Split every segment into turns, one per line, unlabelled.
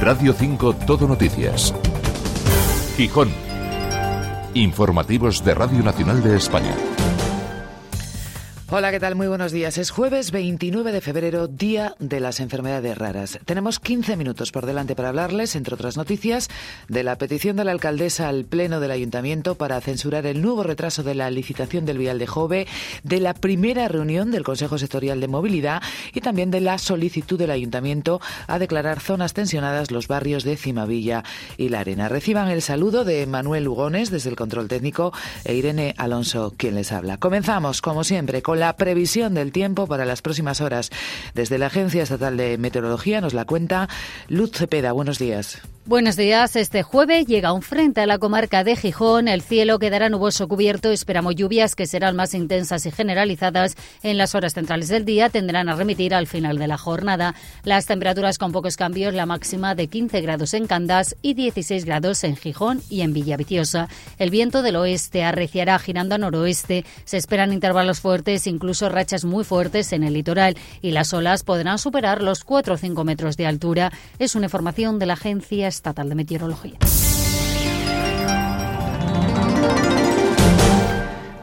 Radio 5 Todo Noticias. Gijón. Informativos de Radio Nacional de España.
Hola, ¿qué tal? Muy buenos días. Es jueves 29 de febrero, Día de las Enfermedades Raras. Tenemos 15 minutos por delante para hablarles, entre otras noticias, de la petición de la alcaldesa al Pleno del Ayuntamiento para censurar el nuevo retraso de la licitación del vial de Jove, de la primera reunión del Consejo Sectorial de Movilidad y también de la solicitud del Ayuntamiento a declarar zonas tensionadas los barrios de Cimavilla y La Arena. Reciban el saludo de Manuel Lugones desde el control técnico e Irene Alonso, quien les habla. Comenzamos, como siempre, con la previsión del tiempo para las próximas horas. Desde la Agencia Estatal de Meteorología nos la cuenta Luz Cepeda. Buenos días.
Buenos días. Este jueves llega un frente a la comarca de Gijón. El cielo quedará nuboso cubierto. Esperamos lluvias que serán más intensas y generalizadas en las horas centrales del día. Tendrán a remitir al final de la jornada. Las temperaturas con pocos cambios. La máxima de 15 grados en Candás y 16 grados en Gijón y en Villaviciosa. El viento del oeste arreciará girando a noroeste. Se esperan intervalos fuertes, incluso rachas muy fuertes en el litoral. Y las olas podrán superar los 4 o 5 metros de altura. Es una información de la agencia Estatal de Meteorología.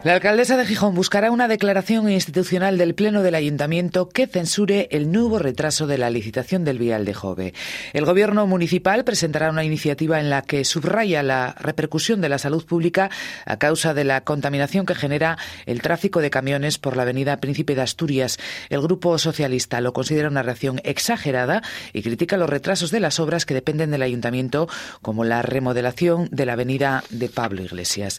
La alcaldesa de Gijón buscará una declaración institucional del Pleno del Ayuntamiento que censure el nuevo retraso de la licitación del vial de Jove. El Gobierno municipal presentará una iniciativa en la que subraya la repercusión de la salud pública a causa de la contaminación que genera el tráfico de camiones por la avenida Príncipe de Asturias. El Grupo Socialista lo considera una reacción exagerada y critica los retrasos de las obras que dependen del Ayuntamiento, como la remodelación de la avenida de Pablo Iglesias.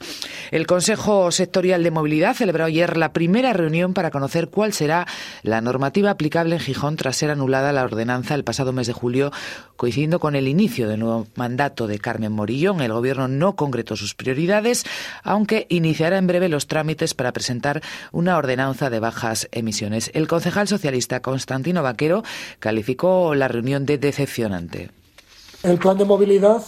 El Consejo Sectorial de Movilidad celebró ayer la primera reunión para conocer cuál será la normativa aplicable en Gijón tras ser anulada la ordenanza el pasado mes de julio, coincidiendo con el inicio del nuevo mandato de Carmen Morillón. El Gobierno no concretó sus prioridades, aunque iniciará en breve los trámites para presentar una ordenanza de bajas emisiones. El concejal socialista Constantino Vaquero calificó la reunión de decepcionante.
El plan de movilidad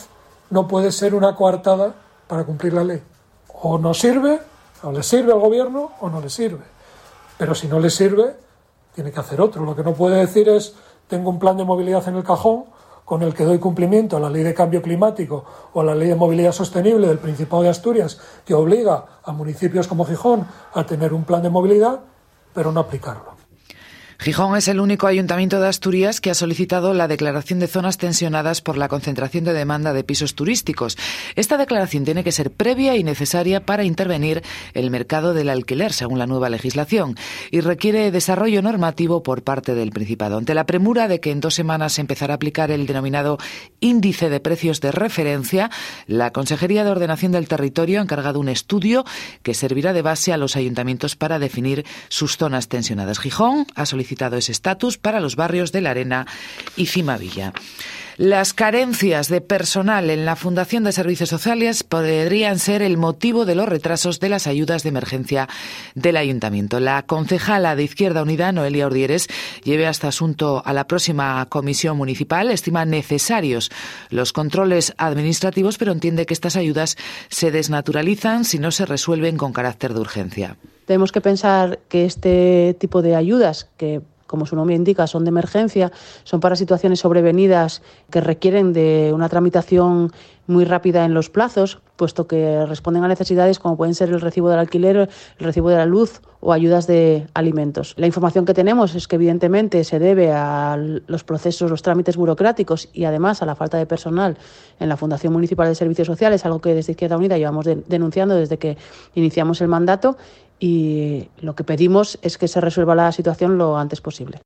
no puede ser una coartada para cumplir la ley. O no sirve o le sirve al gobierno o no le sirve. Pero si no le sirve, tiene que hacer otro. Lo que no puede decir es, tengo un plan de movilidad en el cajón con el que doy cumplimiento a la ley de cambio climático o a la ley de movilidad sostenible del Principado de Asturias, que obliga a municipios como Gijón a tener un plan de movilidad, pero no aplicarlo.
Gijón es el único ayuntamiento de Asturias que ha solicitado la declaración de zonas tensionadas por la concentración de demanda de pisos turísticos. Esta declaración tiene que ser previa y necesaria para intervenir el mercado del alquiler, según la nueva legislación, y requiere desarrollo normativo por parte del Principado. Ante la premura de que en dos semanas se empezará a aplicar el denominado índice de precios de referencia, la Consejería de Ordenación del Territorio ha encargado un estudio que servirá de base a los ayuntamientos para definir sus zonas tensionadas. Gijón ha solicitado ese estatus para los barrios de La Arena y Cimavilla. Las carencias de personal en la Fundación de Servicios Sociales podrían ser el motivo de los retrasos de las ayudas de emergencia del Ayuntamiento. La concejala de Izquierda Unida, Noelia Ordieres, lleve este asunto a la próxima comisión municipal. Estima necesarios los controles administrativos, pero entiende que estas ayudas se desnaturalizan si no se resuelven con carácter de urgencia.
Tenemos que pensar que este tipo de ayudas, que como su nombre indica, son de emergencia, son para situaciones sobrevenidas que requieren de una tramitación muy rápida en los plazos, puesto que responden a necesidades como pueden ser el recibo del alquiler, el recibo de la luz o ayudas de alimentos. La información que tenemos es que evidentemente se debe a los procesos, los trámites burocráticos y además a la falta de personal en la Fundación Municipal de Servicios Sociales, algo que desde Izquierda Unida llevamos denunciando desde que iniciamos el mandato y lo que pedimos es que se resuelva la situación lo antes posible.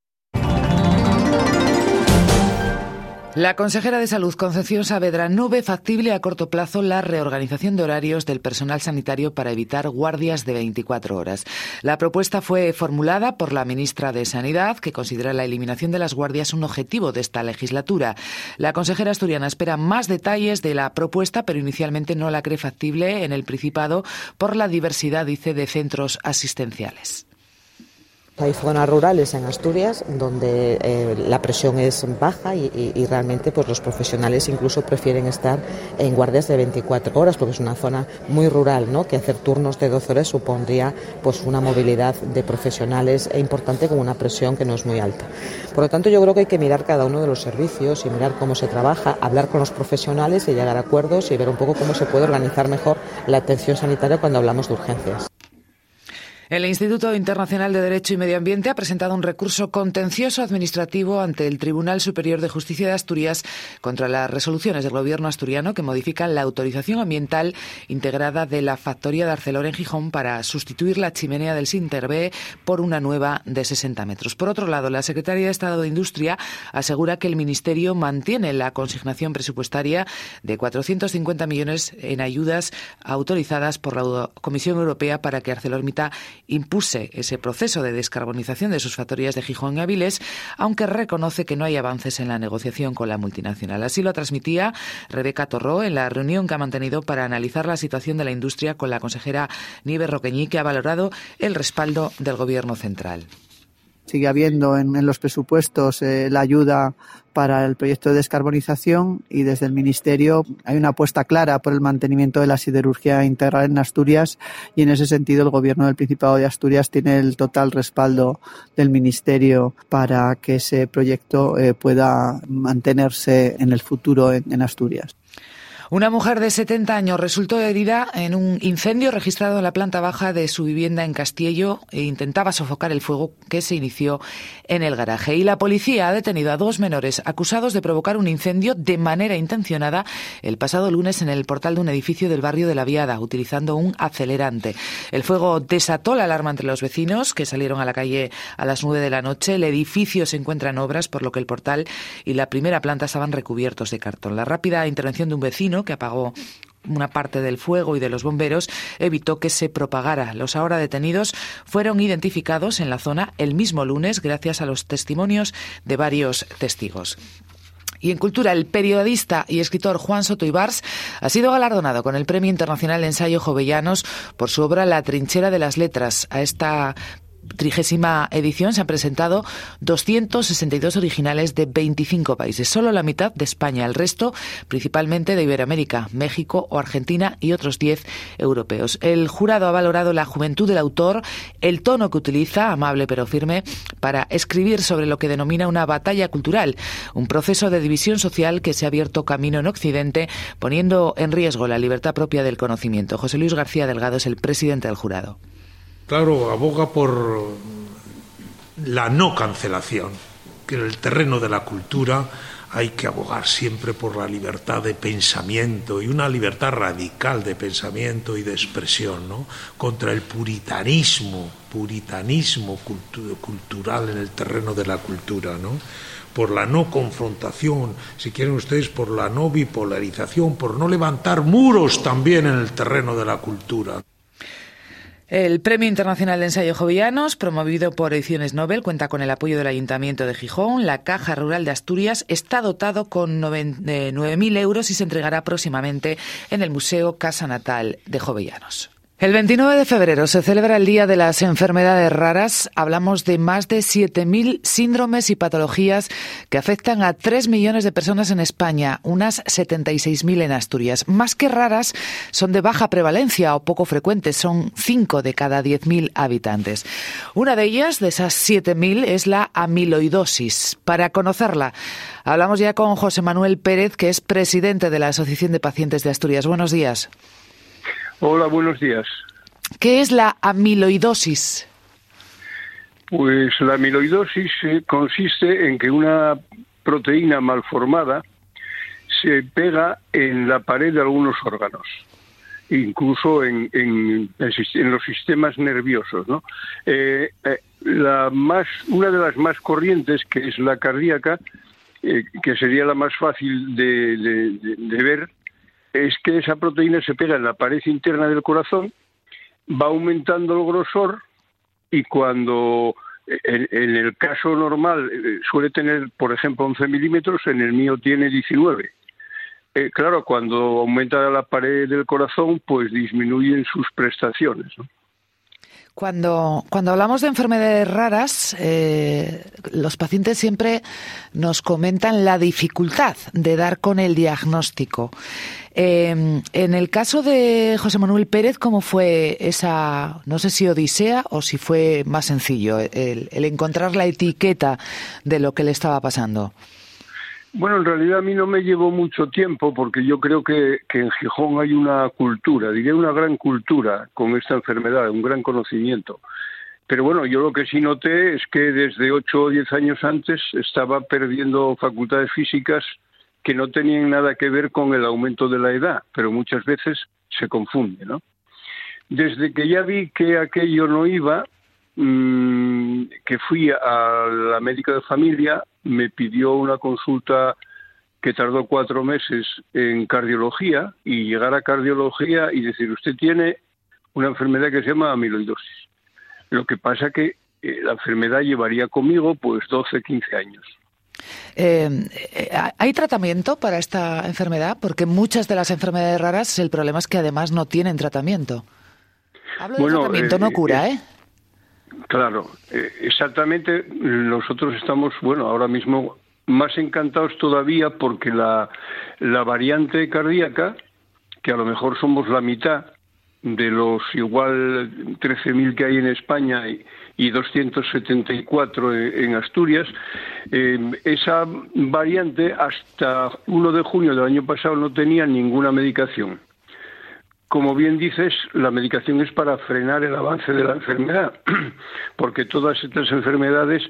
La consejera de Salud, Concepción Saavedra, no ve factible a corto plazo la reorganización de horarios del personal sanitario para evitar guardias de 24 horas. La propuesta fue formulada por la ministra de Sanidad, que considera la eliminación de las guardias un objetivo de esta legislatura. La consejera asturiana espera más detalles de la propuesta, pero inicialmente no la cree factible en el Principado por la diversidad, dice, de centros asistenciales.
Hay zonas rurales en Asturias donde eh, la presión es baja y, realmente pues los profesionales incluso prefieren estar en guardias de 24 horas porque es una zona muy rural, ¿no? Que hacer turnos de 12 horas supondría pues una movilidad de profesionales importante con una presión que no es muy alta. Por lo tanto, yo creo que hay que mirar cada uno de los servicios y mirar cómo se trabaja, hablar con los profesionales y llegar a acuerdos y ver un poco cómo se puede organizar mejor la atención sanitaria cuando hablamos de urgencias.
El Instituto Internacional de Derecho y Medio Ambiente ha presentado un recurso contencioso administrativo ante el Tribunal Superior de Justicia de Asturias contra las resoluciones del Gobierno asturiano que modifican la autorización ambiental integrada de la factoría de Arcelor en Gijón para sustituir la chimenea del Sinterbe por una nueva de 60 metros. Por otro lado, la Secretaría de Estado de Industria asegura que el Ministerio mantiene la consignación presupuestaria de 450 millones en ayudas autorizadas por la Comisión Europea para que ArcelorMittal impuse ese proceso de descarbonización de sus factorías de Gijón y Avilés, aunque reconoce que no hay avances en la negociación con la multinacional. Así lo transmitía Rebeca Torró en la reunión que ha mantenido para analizar la situación de la industria con la consejera Nieves Roqueñí, que ha valorado el respaldo del Gobierno central
sigue habiendo en, los presupuestos eh, la ayuda para el proyecto de descarbonización y desde el Ministerio hay una apuesta clara por el mantenimiento de la siderurgia integral en Asturias y en ese sentido el Gobierno del Principado de Asturias tiene el total respaldo del Ministerio para que ese proyecto eh, pueda mantenerse en el futuro en Asturias.
Una mujer de 70 años resultó herida en un incendio registrado en la planta baja de su vivienda en Castillo e intentaba sofocar el fuego que se inició en el garaje. Y la policía ha detenido a dos menores acusados de provocar un incendio de manera intencionada el pasado lunes en el portal de un edificio del barrio de la Viada, utilizando un acelerante. El fuego desató la alarma entre los vecinos que salieron a la calle a las nueve de la noche. El edificio se encuentra en obras, por lo que el portal y la primera planta estaban recubiertos de cartón. La rápida intervención de un vecino que apagó una parte del fuego y de los bomberos evitó que se propagara. Los ahora detenidos fueron identificados en la zona el mismo lunes gracias a los testimonios de varios testigos. Y en cultura, el periodista y escritor Juan Soto Ibars ha sido galardonado con el Premio Internacional de Ensayo Jovellanos por su obra La trinchera de las letras. A esta trigésima edición se han presentado 262 originales de 25 países, solo la mitad de España, el resto principalmente de Iberoamérica, México o Argentina y otros 10 europeos. El jurado ha valorado la juventud del autor, el tono que utiliza, amable pero firme, para escribir sobre lo que denomina una batalla cultural, un proceso de división social que se ha abierto camino en Occidente, poniendo en riesgo la libertad propia del conocimiento. José Luis García Delgado es el presidente del jurado
claro, aboga por la no cancelación, que en el terreno de la cultura hay que abogar siempre por la libertad de pensamiento y una libertad radical de pensamiento y de expresión, ¿no? contra el puritanismo, puritanismo cultural en el terreno de la cultura, ¿no? por la no confrontación, si quieren ustedes, por la no bipolarización, por no levantar muros también en el terreno de la cultura.
El Premio Internacional de Ensayo Jovianos, promovido por Ediciones Nobel, cuenta con el apoyo del Ayuntamiento de Gijón. La Caja Rural de Asturias está dotado con 9.000 euros y se entregará próximamente en el Museo Casa Natal de Jovellanos. El 29 de febrero se celebra el Día de las Enfermedades Raras. Hablamos de más de 7.000 síndromes y patologías que afectan a 3 millones de personas en España, unas 76.000 en Asturias. Más que raras, son de baja prevalencia o poco frecuentes, son 5 de cada 10.000 habitantes. Una de ellas, de esas 7.000, es la amiloidosis. Para conocerla, hablamos ya con José Manuel Pérez, que es presidente de la Asociación de Pacientes de Asturias. Buenos días.
Hola, buenos días.
¿Qué es la amiloidosis?
Pues la amiloidosis eh, consiste en que una proteína malformada se pega en la pared de algunos órganos, incluso en, los sistemas nerviosos. ¿no? Eh, eh, la más, una de las más corrientes, que es la cardíaca, que sería la más fácil de ver, es que esa proteína se pega en la pared interna del corazón, va aumentando el grosor y cuando en, el caso normal eh, suele tener, por ejemplo, 11 milímetros, en el mío tiene 19. Eh, claro, cuando aumenta la pared del corazón, pues disminuyen sus prestaciones.
Cuando, cuando hablamos de enfermedades raras, eh, los pacientes siempre nos comentan la dificultad de dar con el diagnóstico. Eh, en el caso de José Manuel Pérez, ¿cómo fue esa, no sé si odisea o si fue más sencillo el, el encontrar la etiqueta de lo que le estaba pasando?
Bueno, en realidad a mí no me llevó mucho tiempo porque yo creo que, en Gijón hay una cultura, diría una gran cultura con esta enfermedad, un gran conocimiento. Pero bueno, yo lo que sí noté es que desde ocho o diez años antes estaba perdiendo facultades físicas que no tenían nada que ver con el aumento de la edad, pero muchas veces se confunde, ¿no? Desde que ya vi que aquello no iba, mmm, que fui a la médica de familia, me pidió una consulta que tardó cuatro meses en cardiología y llegar a cardiología y decir, usted tiene una enfermedad que se llama amiloidosis. Lo que pasa que eh, la enfermedad llevaría conmigo pues 12, 15 años.
Eh, ¿Hay tratamiento para esta enfermedad? Porque muchas de las enfermedades raras el problema es que además no tienen tratamiento. Hablo de tratamiento, eh, no cura, ¿eh?
Claro, eh, exactamente. Nosotros estamos, bueno, ahora mismo más encantados todavía porque la, la variante cardíaca, que a lo mejor somos la mitad de los igual 13.000 que hay en España y, y 274 en, Asturias, eh, esa variante hasta 1 de junio del año pasado no tenía ninguna medicación como bien dices, la medicación es para frenar el avance de la enfermedad, porque todas estas enfermedades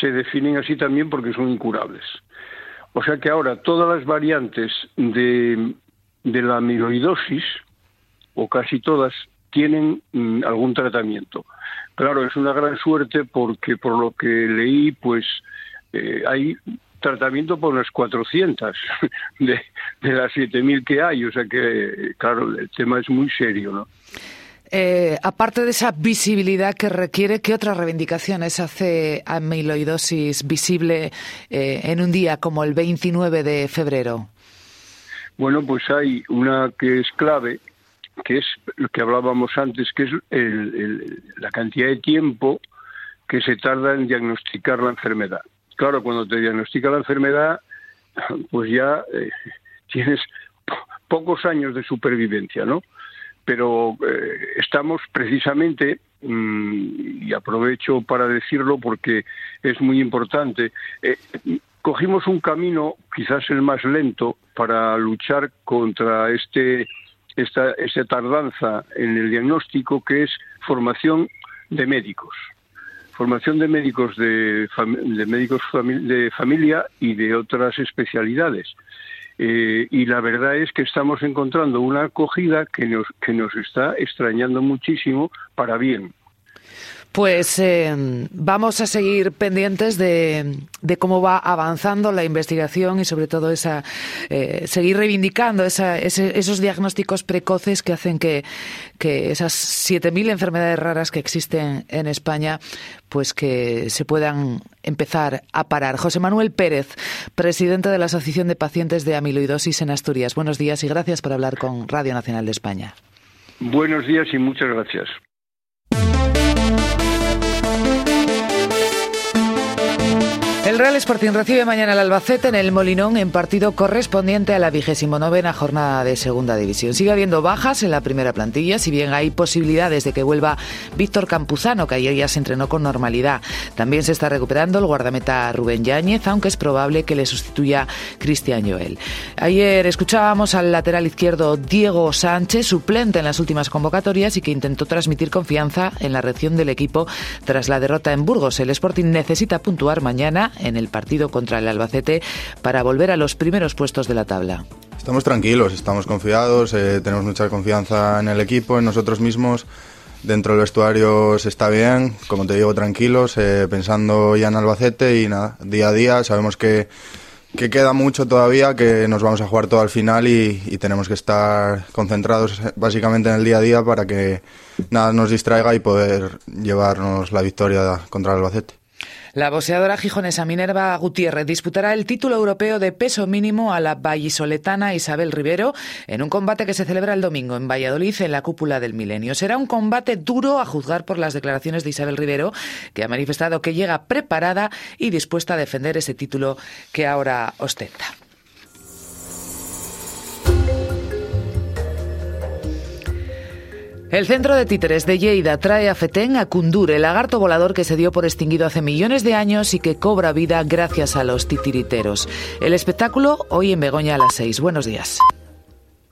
se definen así también porque son incurables. O sea que ahora todas las variantes de, de la amiloidosis, o casi todas, tienen mm, algún tratamiento. Claro, es una gran suerte porque por lo que leí, pues eh, hay tratamiento por unas 400 de, de las 7.000 que hay. O sea que, claro, el tema es muy serio, ¿no?
Eh, aparte de esa visibilidad que requiere, ¿qué otras reivindicaciones hace amiloidosis visible eh, en un día como el 29 de febrero?
Bueno, pues hay una que es clave, que es lo que hablábamos antes, que es el, el, la cantidad de tiempo que se tarda en diagnosticar la enfermedad claro, cuando te diagnostica la enfermedad, pues ya eh, tienes pocos años de supervivencia, ¿no? Pero eh, estamos precisamente, mmm, y aprovecho para decirlo porque es muy importante, eh, cogimos un camino, quizás el más lento, para luchar contra este, esta, esta tardanza en el diagnóstico, que es formación de médicos formación de médicos de, de médicos de familia y de otras especialidades. Eh, y la verdad es que estamos encontrando una acogida que nos, que nos está extrañando muchísimo para bien.
Pues eh, vamos a seguir pendientes de, cómo va avanzando la investigación y sobre todo esa eh, seguir reivindicando esa, ese, esos diagnósticos precoces que hacen que, que esas 7.000 enfermedades raras que existen en España pues que se puedan empezar a parar. José Manuel Pérez, presidente de la Asociación de Pacientes de Amiloidosis en Asturias. Buenos días y gracias por hablar con Radio Nacional de España.
Buenos días y muchas gracias.
El Real Sporting recibe mañana al Albacete en el Molinón en partido correspondiente a la vigésimo novena jornada de Segunda División. Sigue habiendo bajas en la primera plantilla, si bien hay posibilidades de que vuelva Víctor Campuzano, que ayer ya se entrenó con normalidad. También se está recuperando el guardameta Rubén Yáñez, aunque es probable que le sustituya Cristian Joel. Ayer escuchábamos al lateral izquierdo Diego Sánchez, suplente en las últimas convocatorias y que intentó transmitir confianza en la reacción del equipo tras la derrota en Burgos. El Sporting necesita puntuar mañana en el partido contra el Albacete para volver a los primeros puestos de la tabla.
Estamos tranquilos, estamos confiados, eh, tenemos mucha confianza en el equipo, en nosotros mismos. Dentro del vestuario se está bien, como te digo, tranquilos, eh, pensando ya en Albacete y nada, día a día. Sabemos que, que queda mucho todavía, que nos vamos a jugar todo al final y, y, tenemos que estar concentrados básicamente en el día a día para que nada nos distraiga y poder llevarnos la victoria contra el Albacete.
La boxeadora gijonesa Minerva Gutiérrez disputará el título europeo de peso mínimo a la vallisoletana Isabel Rivero en un combate que se celebra el domingo en Valladolid en la cúpula del milenio. Será un combate duro a juzgar por las declaraciones de Isabel Rivero, que ha manifestado que llega preparada y dispuesta a defender ese título que ahora ostenta. El centro de títeres de Lleida trae a Fetén a Kundur, el lagarto volador que se dio por extinguido hace millones de años y que cobra vida gracias a los titiriteros. El espectáculo hoy en Begoña a las seis. Buenos días.